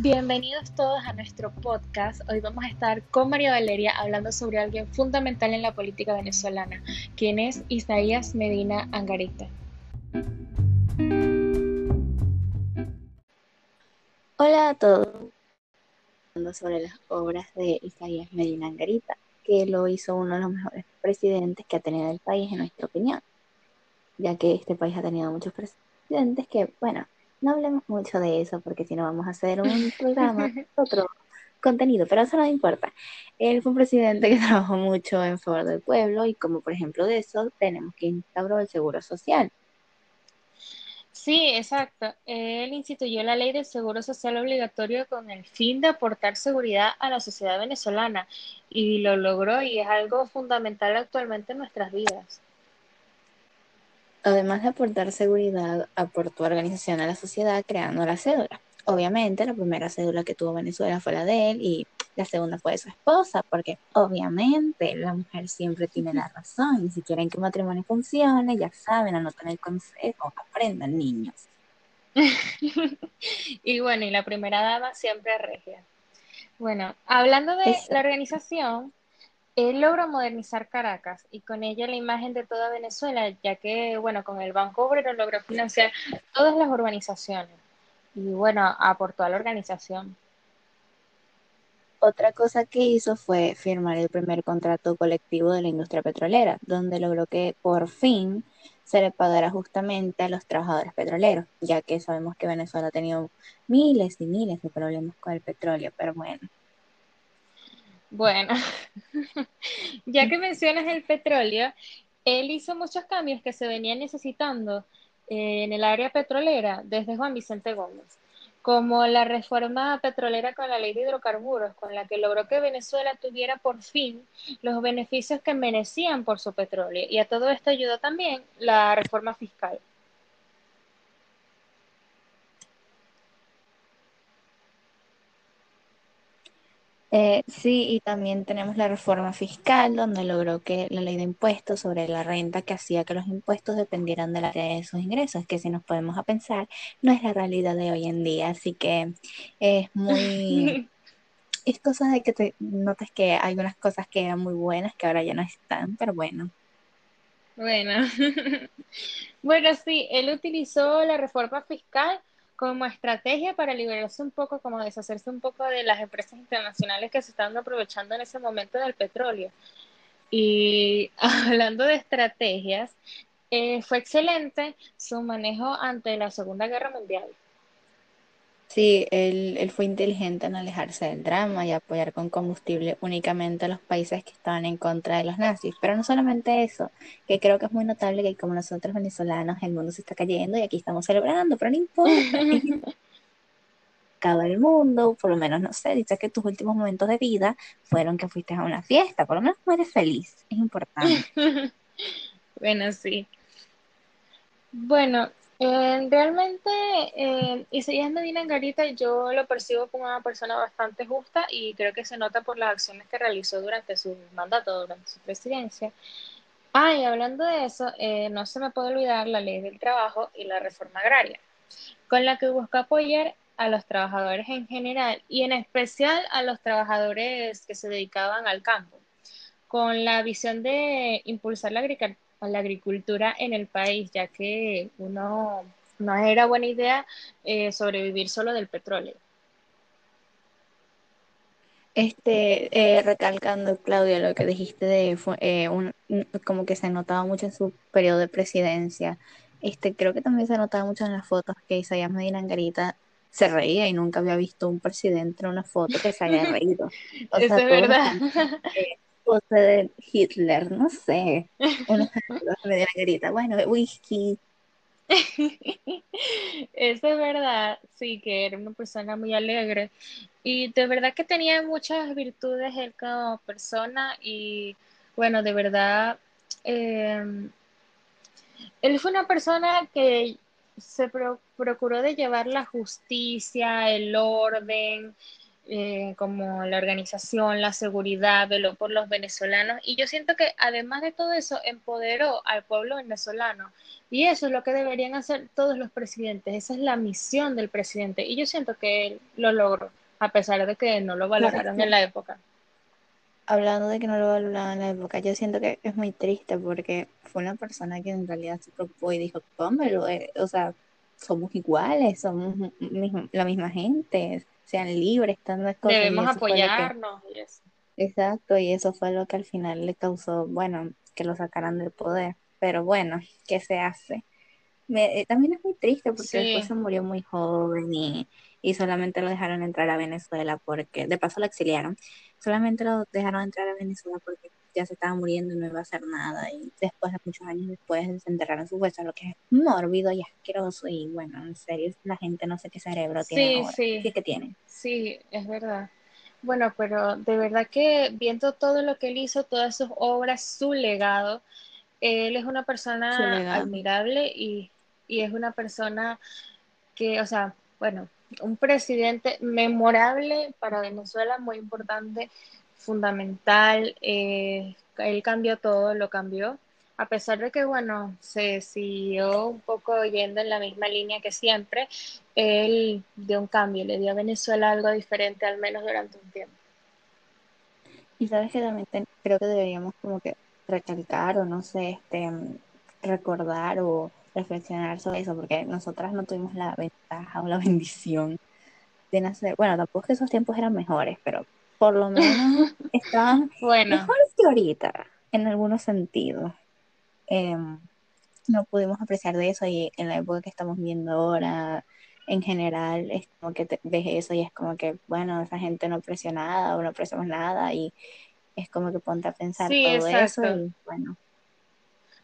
Bienvenidos todos a nuestro podcast. Hoy vamos a estar con María Valeria hablando sobre alguien fundamental en la política venezolana, quien es Isaías Medina Angarita. Hola a todos. Hablando sobre las obras de Isaías Medina Angarita, que lo hizo uno de los mejores presidentes que ha tenido el país, en nuestra opinión, ya que este país ha tenido muchos presidentes que, bueno, no hablemos mucho de eso porque si no vamos a hacer un programa, otro contenido, pero eso no importa. Él fue un presidente que trabajó mucho en favor del pueblo y como por ejemplo de eso tenemos que instauró el seguro social. Sí, exacto. Él instituyó la ley del seguro social obligatorio con el fin de aportar seguridad a la sociedad venezolana y lo logró y es algo fundamental actualmente en nuestras vidas. Además de aportar seguridad, aportó organización a la sociedad creando la cédula. Obviamente, la primera cédula que tuvo Venezuela fue la de él y la segunda fue de su esposa, porque obviamente la mujer siempre tiene la razón y si quieren que un matrimonio funcione, ya saben, anotan el consejo, aprendan niños. y bueno, y la primera dama siempre regia. Bueno, hablando de la organización, él logró modernizar Caracas y con ella la imagen de toda Venezuela, ya que, bueno, con el Banco Obrero logró financiar todas las urbanizaciones y, bueno, aportó a la organización. Otra cosa que hizo fue firmar el primer contrato colectivo de la industria petrolera, donde logró que por fin se le pagara justamente a los trabajadores petroleros, ya que sabemos que Venezuela ha tenido miles y miles de problemas con el petróleo, pero bueno, bueno, ya que mencionas el petróleo, él hizo muchos cambios que se venían necesitando eh, en el área petrolera desde Juan Vicente Gómez, como la reforma petrolera con la ley de hidrocarburos, con la que logró que Venezuela tuviera por fin los beneficios que merecían por su petróleo. Y a todo esto ayudó también la reforma fiscal. Eh, sí, y también tenemos la reforma fiscal, donde logró que la ley de impuestos sobre la renta que hacía que los impuestos dependieran de, la, de sus ingresos, que si nos podemos a pensar, no es la realidad de hoy en día. Así que es muy... es cosa de que te notas que hay unas cosas que eran muy buenas que ahora ya no están, pero bueno. Bueno, bueno, sí, él utilizó la reforma fiscal como estrategia para liberarse un poco, como deshacerse un poco de las empresas internacionales que se están aprovechando en ese momento del petróleo. Y hablando de estrategias, eh, fue excelente su manejo ante la Segunda Guerra Mundial. Sí, él, fue inteligente en alejarse del drama y apoyar con combustible únicamente a los países que estaban en contra de los nazis. Pero no solamente eso, que creo que es muy notable que como nosotros venezolanos el mundo se está cayendo y aquí estamos celebrando, pero no importa. Cada el mundo, por lo menos, no sé, dice que tus últimos momentos de vida fueron que fuiste a una fiesta, por lo menos eres feliz, es importante. bueno, sí. Bueno, eh, realmente, eh, Isaías Medina Garita yo lo percibo como una persona bastante justa y creo que se nota por las acciones que realizó durante su mandato, durante su presidencia. Ah, y hablando de eso, eh, no se me puede olvidar la ley del trabajo y la reforma agraria, con la que busca apoyar a los trabajadores en general y en especial a los trabajadores que se dedicaban al campo, con la visión de impulsar la agricultura a la agricultura en el país, ya que uno no era buena idea eh, sobrevivir solo del petróleo. Este, eh, recalcando, Claudia, lo que dijiste de eh, un, como que se notaba mucho en su periodo de presidencia. Este, creo que también se notaba mucho en las fotos que Isaías Medina Angarita se reía y nunca había visto un presidente en una foto que se haya reído. Eso es verdad de Hitler, no sé. Bueno, whisky. Eso es verdad, sí, que era una persona muy alegre y de verdad que tenía muchas virtudes él como persona y bueno, de verdad, em, él fue una persona que se procuró de llevar la justicia, el orden, eh, como la organización, la seguridad, veló por los venezolanos. Y yo siento que además de todo eso empoderó al pueblo venezolano. Y eso es lo que deberían hacer todos los presidentes, esa es la misión del presidente. Y yo siento que él lo logró a pesar de que no lo valoraron en la época. Hablando de que no lo valoraron en la época, yo siento que es muy triste porque fue una persona que en realidad se preocupó y dijo, tómelo, eh, o sea, somos iguales, somos la misma gente, sean libres, tantas cosas. Debemos apoyarnos. Exacto, y eso fue lo que al final le causó, bueno, que lo sacaran del poder. Pero bueno, ¿qué se hace? Me, eh, también es muy triste porque después se murió muy joven y, y, solamente lo dejaron entrar a Venezuela porque, de paso lo exiliaron, solamente lo dejaron entrar a Venezuela porque ya se estaba muriendo y no iba a hacer nada. Y después, de muchos años después, desenterraron sus huesos, lo que es mórbido y asqueroso. Y bueno, en serio, la gente no sé qué cerebro tiene. Sí, sí. que tiene. Sí, es verdad. Bueno, pero de verdad que viendo todo lo que él hizo, todas sus obras, su legado, él es una persona admirable y, y es una persona que, o sea, bueno, un presidente memorable para Venezuela, muy importante fundamental. Eh, él cambió todo, lo cambió. A pesar de que, bueno, se siguió un poco yendo en la misma línea que siempre, él dio un cambio, le dio a Venezuela algo diferente, al menos durante un tiempo. Y sabes que también creo que deberíamos como que recalcar o no sé, este, recordar o reflexionar sobre eso, porque nosotras no tuvimos la ventaja o la bendición de nacer. Bueno, tampoco es que esos tiempos eran mejores, pero por lo menos estaban bueno. mejores que ahorita, en algunos sentidos. Em, no pudimos apreciar de eso y en la época que estamos viendo ahora, en general, es como que ves eso y es como que, bueno, esa gente no apreció nada o no apreciamos nada y es como que ponte a pensar todo eso y bueno,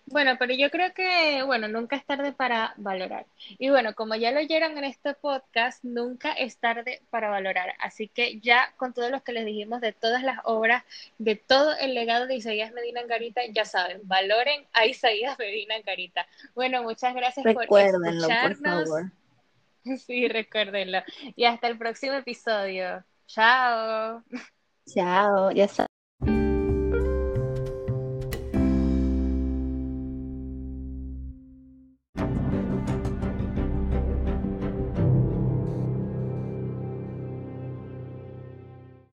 bueno, pero yo creo que, bueno, nunca es tarde para valorar. Y bueno, como ya lo oyeron en este podcast, nunca es tarde para valorar. Así que ya con todo lo que les dijimos de todas las obras, de todo el legado de Isaías Medina en Garita, ya saben, valoren a Isaías Medina en Garita. Bueno, muchas gracias por escucharnos. Por favor. Sí, recuérdenlo. Y hasta el próximo episodio. Chao. Chao, ya está.